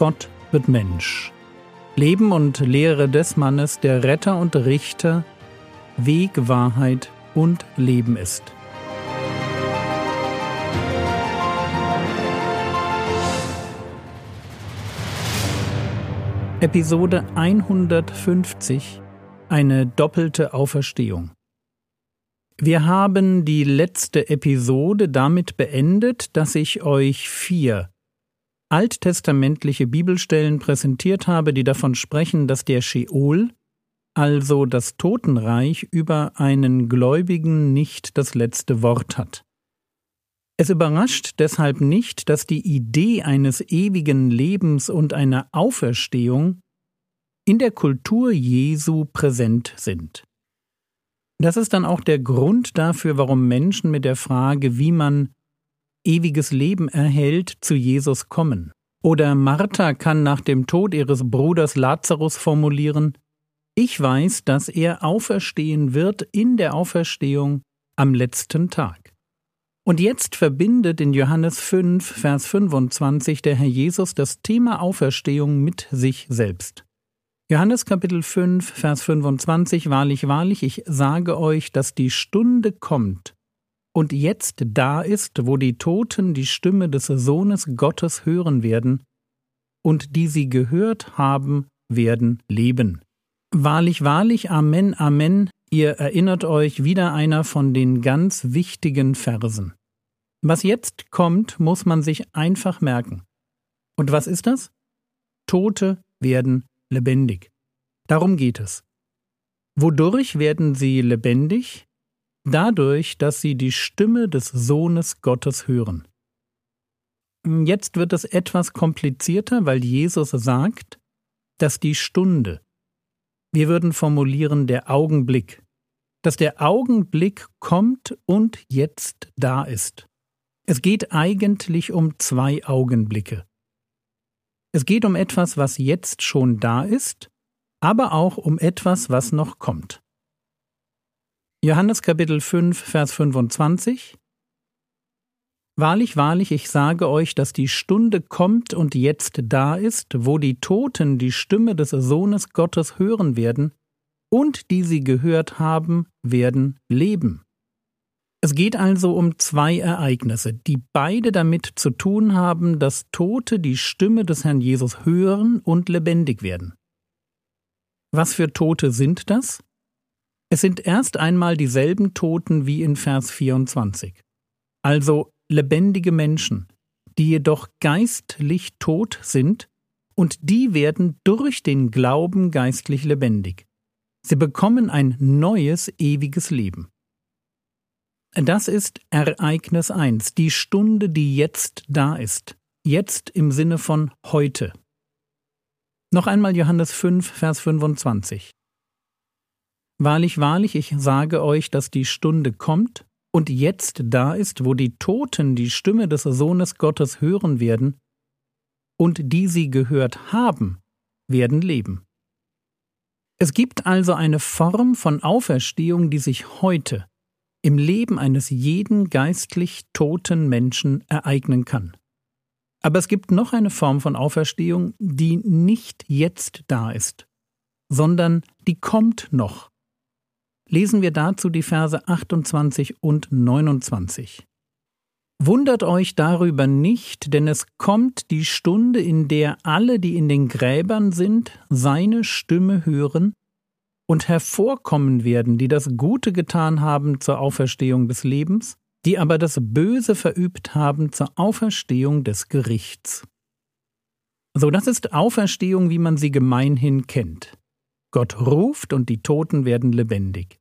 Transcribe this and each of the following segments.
Gott wird Mensch. Leben und Lehre des Mannes, der Retter und Richter, Weg, Wahrheit und Leben ist. Episode 150 Eine doppelte Auferstehung. Wir haben die letzte Episode damit beendet, dass ich euch vier alttestamentliche Bibelstellen präsentiert habe, die davon sprechen, dass der Sheol, also das Totenreich, über einen Gläubigen nicht das letzte Wort hat. Es überrascht deshalb nicht, dass die Idee eines ewigen Lebens und einer Auferstehung in der Kultur Jesu präsent sind. Das ist dann auch der Grund dafür, warum Menschen mit der Frage, wie man ewiges Leben erhält, zu Jesus kommen. Oder Martha kann nach dem Tod ihres Bruders Lazarus formulieren, ich weiß, dass er auferstehen wird in der Auferstehung am letzten Tag. Und jetzt verbindet in Johannes 5, Vers 25 der Herr Jesus das Thema Auferstehung mit sich selbst. Johannes Kapitel 5, Vers 25 Wahrlich, wahrlich, ich sage euch, dass die Stunde kommt, und jetzt da ist, wo die Toten die Stimme des Sohnes Gottes hören werden, und die sie gehört haben, werden leben. Wahrlich, wahrlich, Amen, Amen, ihr erinnert euch wieder einer von den ganz wichtigen Versen. Was jetzt kommt, muss man sich einfach merken. Und was ist das? Tote werden lebendig. Darum geht es. Wodurch werden sie lebendig? dadurch, dass sie die Stimme des Sohnes Gottes hören. Jetzt wird es etwas komplizierter, weil Jesus sagt, dass die Stunde, wir würden formulieren der Augenblick, dass der Augenblick kommt und jetzt da ist. Es geht eigentlich um zwei Augenblicke. Es geht um etwas, was jetzt schon da ist, aber auch um etwas, was noch kommt. Johannes Kapitel 5, Vers 25 Wahrlich, wahrlich, ich sage euch, dass die Stunde kommt und jetzt da ist, wo die Toten die Stimme des Sohnes Gottes hören werden, und die sie gehört haben, werden leben. Es geht also um zwei Ereignisse, die beide damit zu tun haben, dass Tote die Stimme des Herrn Jesus hören und lebendig werden. Was für Tote sind das? Es sind erst einmal dieselben Toten wie in Vers 24. Also lebendige Menschen, die jedoch geistlich tot sind, und die werden durch den Glauben geistlich lebendig. Sie bekommen ein neues ewiges Leben. Das ist Ereignis 1, die Stunde, die jetzt da ist. Jetzt im Sinne von heute. Noch einmal Johannes 5, Vers 25. Wahrlich, wahrlich, ich sage euch, dass die Stunde kommt und jetzt da ist, wo die Toten die Stimme des Sohnes Gottes hören werden, und die sie gehört haben, werden leben. Es gibt also eine Form von Auferstehung, die sich heute im Leben eines jeden geistlich toten Menschen ereignen kann. Aber es gibt noch eine Form von Auferstehung, die nicht jetzt da ist, sondern die kommt noch lesen wir dazu die Verse 28 und 29. Wundert euch darüber nicht, denn es kommt die Stunde, in der alle, die in den Gräbern sind, seine Stimme hören und hervorkommen werden, die das Gute getan haben zur Auferstehung des Lebens, die aber das Böse verübt haben zur Auferstehung des Gerichts. So, das ist Auferstehung, wie man sie gemeinhin kennt. Gott ruft und die Toten werden lebendig.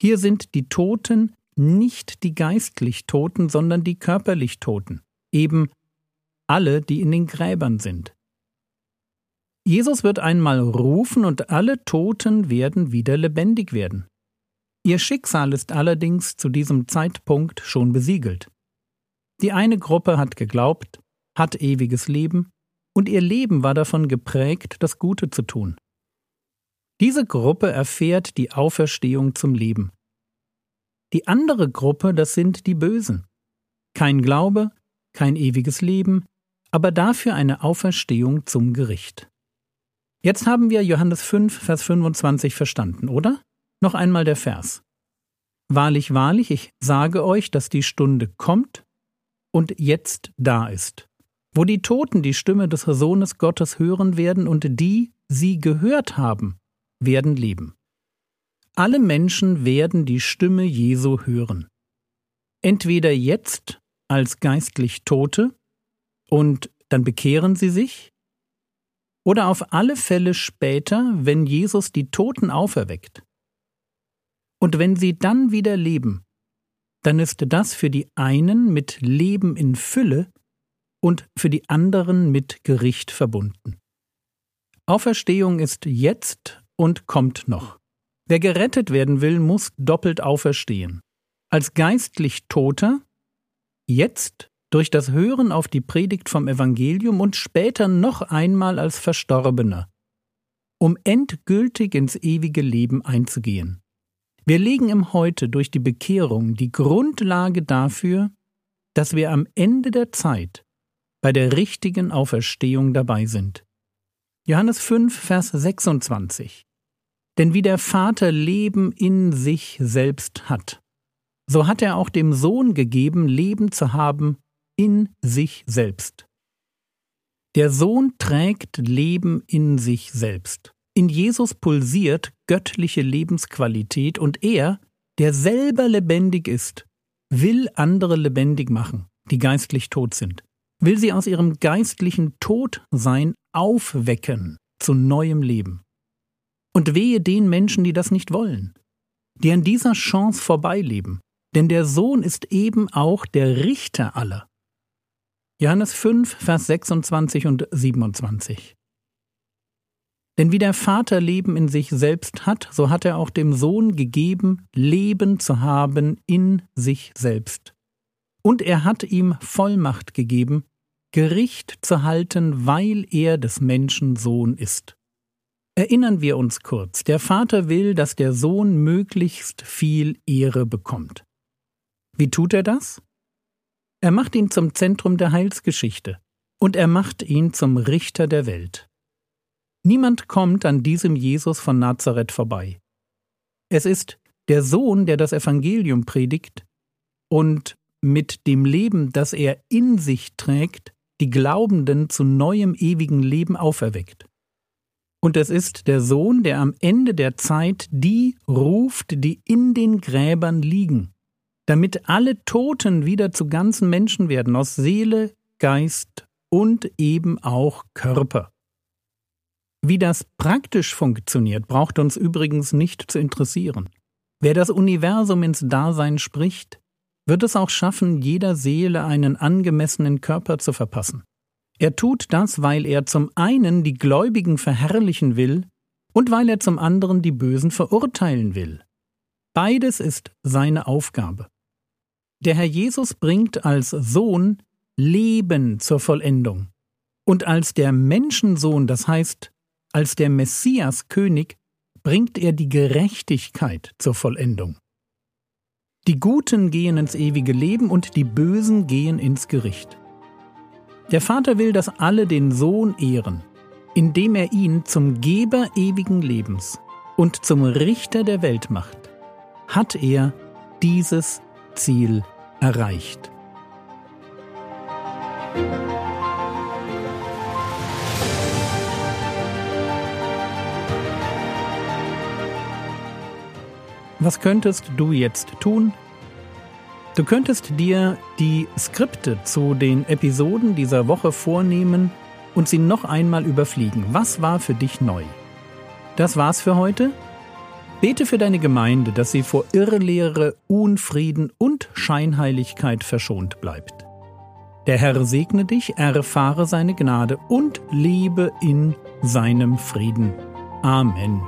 Hier sind die Toten nicht die geistlich Toten, sondern die körperlich Toten, eben alle, die in den Gräbern sind. Jesus wird einmal rufen und alle Toten werden wieder lebendig werden. Ihr Schicksal ist allerdings zu diesem Zeitpunkt schon besiegelt. Die eine Gruppe hat geglaubt, hat ewiges Leben, und ihr Leben war davon geprägt, das Gute zu tun. Diese Gruppe erfährt die Auferstehung zum Leben. Die andere Gruppe, das sind die Bösen. Kein Glaube, kein ewiges Leben, aber dafür eine Auferstehung zum Gericht. Jetzt haben wir Johannes 5, Vers 25 verstanden, oder? Noch einmal der Vers. Wahrlich, wahrlich, ich sage euch, dass die Stunde kommt und jetzt da ist, wo die Toten die Stimme des Sohnes Gottes hören werden und die sie gehört haben, werden leben. Alle Menschen werden die Stimme Jesu hören. Entweder jetzt als geistlich Tote und dann bekehren sie sich, oder auf alle Fälle später, wenn Jesus die Toten auferweckt. Und wenn sie dann wieder leben, dann ist das für die einen mit Leben in Fülle und für die anderen mit Gericht verbunden. Auferstehung ist jetzt und kommt noch. Wer gerettet werden will, muss doppelt auferstehen. Als geistlich Toter, jetzt durch das Hören auf die Predigt vom Evangelium und später noch einmal als Verstorbener, um endgültig ins ewige Leben einzugehen. Wir legen im Heute durch die Bekehrung die Grundlage dafür, dass wir am Ende der Zeit bei der richtigen Auferstehung dabei sind. Johannes 5, Vers 26 Denn wie der Vater Leben in sich selbst hat, so hat er auch dem Sohn gegeben, Leben zu haben in sich selbst. Der Sohn trägt Leben in sich selbst. In Jesus pulsiert göttliche Lebensqualität und er, der selber lebendig ist, will andere lebendig machen, die geistlich tot sind, will sie aus ihrem geistlichen Todsein aufwecken zu neuem Leben. Und wehe den Menschen, die das nicht wollen, die an dieser Chance vorbeileben, denn der Sohn ist eben auch der Richter aller. Johannes 5, Vers 26 und 27. Denn wie der Vater Leben in sich selbst hat, so hat er auch dem Sohn gegeben, Leben zu haben in sich selbst. Und er hat ihm Vollmacht gegeben, Gericht zu halten, weil er des Menschen Sohn ist. Erinnern wir uns kurz, der Vater will, dass der Sohn möglichst viel Ehre bekommt. Wie tut er das? Er macht ihn zum Zentrum der Heilsgeschichte und er macht ihn zum Richter der Welt. Niemand kommt an diesem Jesus von Nazareth vorbei. Es ist der Sohn, der das Evangelium predigt und mit dem Leben, das er in sich trägt, die Glaubenden zu neuem ewigen Leben auferweckt. Und es ist der Sohn, der am Ende der Zeit die ruft, die in den Gräbern liegen, damit alle Toten wieder zu ganzen Menschen werden, aus Seele, Geist und eben auch Körper. Wie das praktisch funktioniert, braucht uns übrigens nicht zu interessieren. Wer das Universum ins Dasein spricht, wird es auch schaffen, jeder Seele einen angemessenen Körper zu verpassen. Er tut das, weil er zum einen die Gläubigen verherrlichen will und weil er zum anderen die Bösen verurteilen will. Beides ist seine Aufgabe. Der Herr Jesus bringt als Sohn Leben zur Vollendung. Und als der Menschensohn, das heißt als der Messias König bringt er die Gerechtigkeit zur Vollendung. Die Guten gehen ins ewige Leben und die Bösen gehen ins Gericht. Der Vater will, dass alle den Sohn ehren, indem er ihn zum Geber ewigen Lebens und zum Richter der Welt macht, hat er dieses Ziel erreicht. Was könntest du jetzt tun? Du könntest dir die Skripte zu den Episoden dieser Woche vornehmen und sie noch einmal überfliegen. Was war für dich neu? Das war's für heute. Bete für deine Gemeinde, dass sie vor Irrlehre, Unfrieden und Scheinheiligkeit verschont bleibt. Der Herr segne dich, erfahre seine Gnade und lebe in seinem Frieden. Amen.